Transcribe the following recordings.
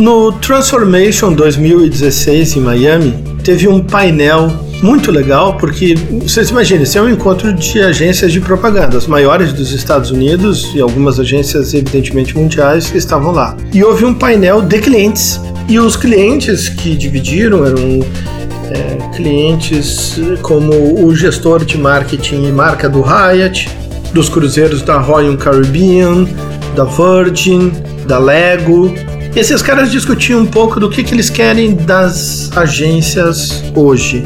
No Transformation 2016 em Miami, teve um painel muito legal, porque vocês imaginem, esse é um encontro de agências de propaganda, as maiores dos Estados Unidos e algumas agências, evidentemente, mundiais, que estavam lá. E houve um painel de clientes. E os clientes que dividiram eram é, clientes como o gestor de marketing e marca do Hyatt, dos cruzeiros da Royal Caribbean, da Virgin, da Lego, esses caras discutiam um pouco do que, que eles querem das agências hoje.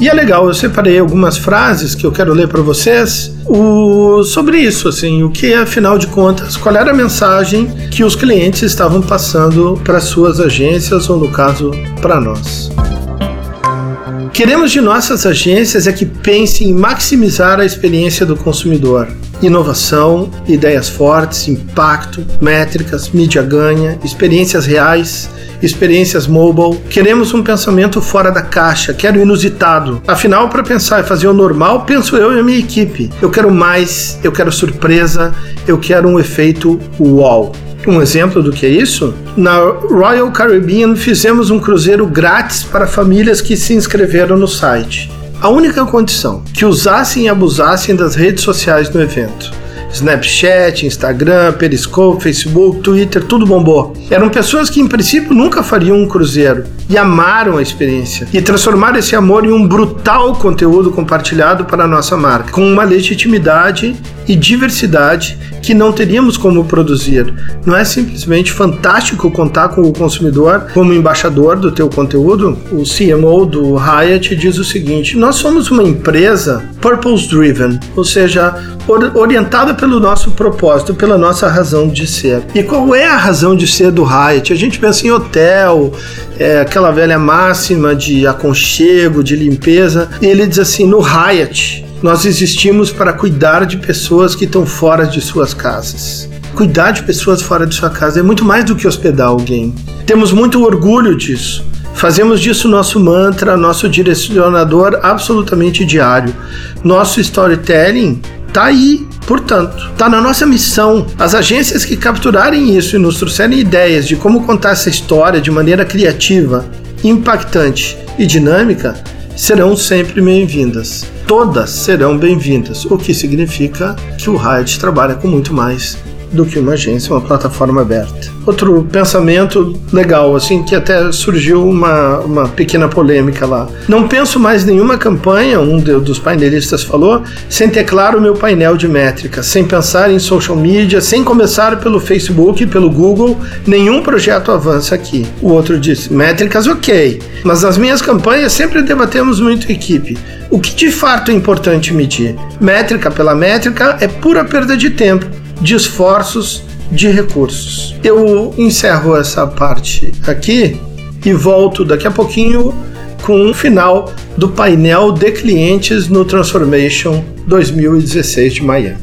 E é legal, eu separei algumas frases que eu quero ler para vocês o, sobre isso, assim, o que afinal de contas, qual era a mensagem que os clientes estavam passando para suas agências ou no caso para nós. Queremos de nossas agências é que pensem em maximizar a experiência do consumidor. Inovação, ideias fortes, impacto, métricas, mídia ganha, experiências reais, experiências mobile. Queremos um pensamento fora da caixa, quero inusitado. Afinal, para pensar e fazer o normal, penso eu e a minha equipe. Eu quero mais, eu quero surpresa, eu quero um efeito wow. Um exemplo do que é isso? Na Royal Caribbean fizemos um cruzeiro grátis para famílias que se inscreveram no site. A única condição que usassem e abusassem das redes sociais no evento. Snapchat, Instagram, Periscope, Facebook, Twitter, tudo bombou. Eram pessoas que em princípio nunca fariam um cruzeiro e amaram a experiência e transformaram esse amor em um brutal conteúdo compartilhado para a nossa marca, com uma legitimidade e diversidade que não teríamos como produzir. Não é simplesmente fantástico contar com o consumidor como embaixador do teu conteúdo? O CMO do Hyatt diz o seguinte: nós somos uma empresa purpose driven, ou seja, orientada pelo nosso propósito, pela nossa razão de ser. E qual é a razão de ser do Hyatt? A gente pensa em hotel, é, aquela velha máxima de aconchego, de limpeza. E ele diz assim: no Hyatt nós existimos para cuidar de pessoas que estão fora de suas casas. Cuidar de pessoas fora de sua casa é muito mais do que hospedar alguém. Temos muito orgulho disso. Fazemos disso nosso mantra, nosso direcionador absolutamente diário. Nosso storytelling está aí, portanto, está na nossa missão. As agências que capturarem isso e nos trouxerem ideias de como contar essa história de maneira criativa, impactante e dinâmica serão sempre bem-vindas. Todas serão bem-vindas, o que significa que o Riot trabalha com muito mais do que uma agência, uma plataforma aberta. Outro pensamento legal, assim, que até surgiu uma, uma pequena polêmica lá. Não penso mais nenhuma campanha, um de, dos painelistas falou, sem ter claro o meu painel de métricas, sem pensar em social media, sem começar pelo Facebook pelo Google, nenhum projeto avança aqui. O outro disse, métricas ok, mas nas minhas campanhas sempre debatemos muito equipe. O que de fato é importante medir? Métrica pela métrica é pura perda de tempo de esforços, de recursos. Eu encerro essa parte aqui e volto daqui a pouquinho com o final do painel de clientes no Transformation 2016 de Miami.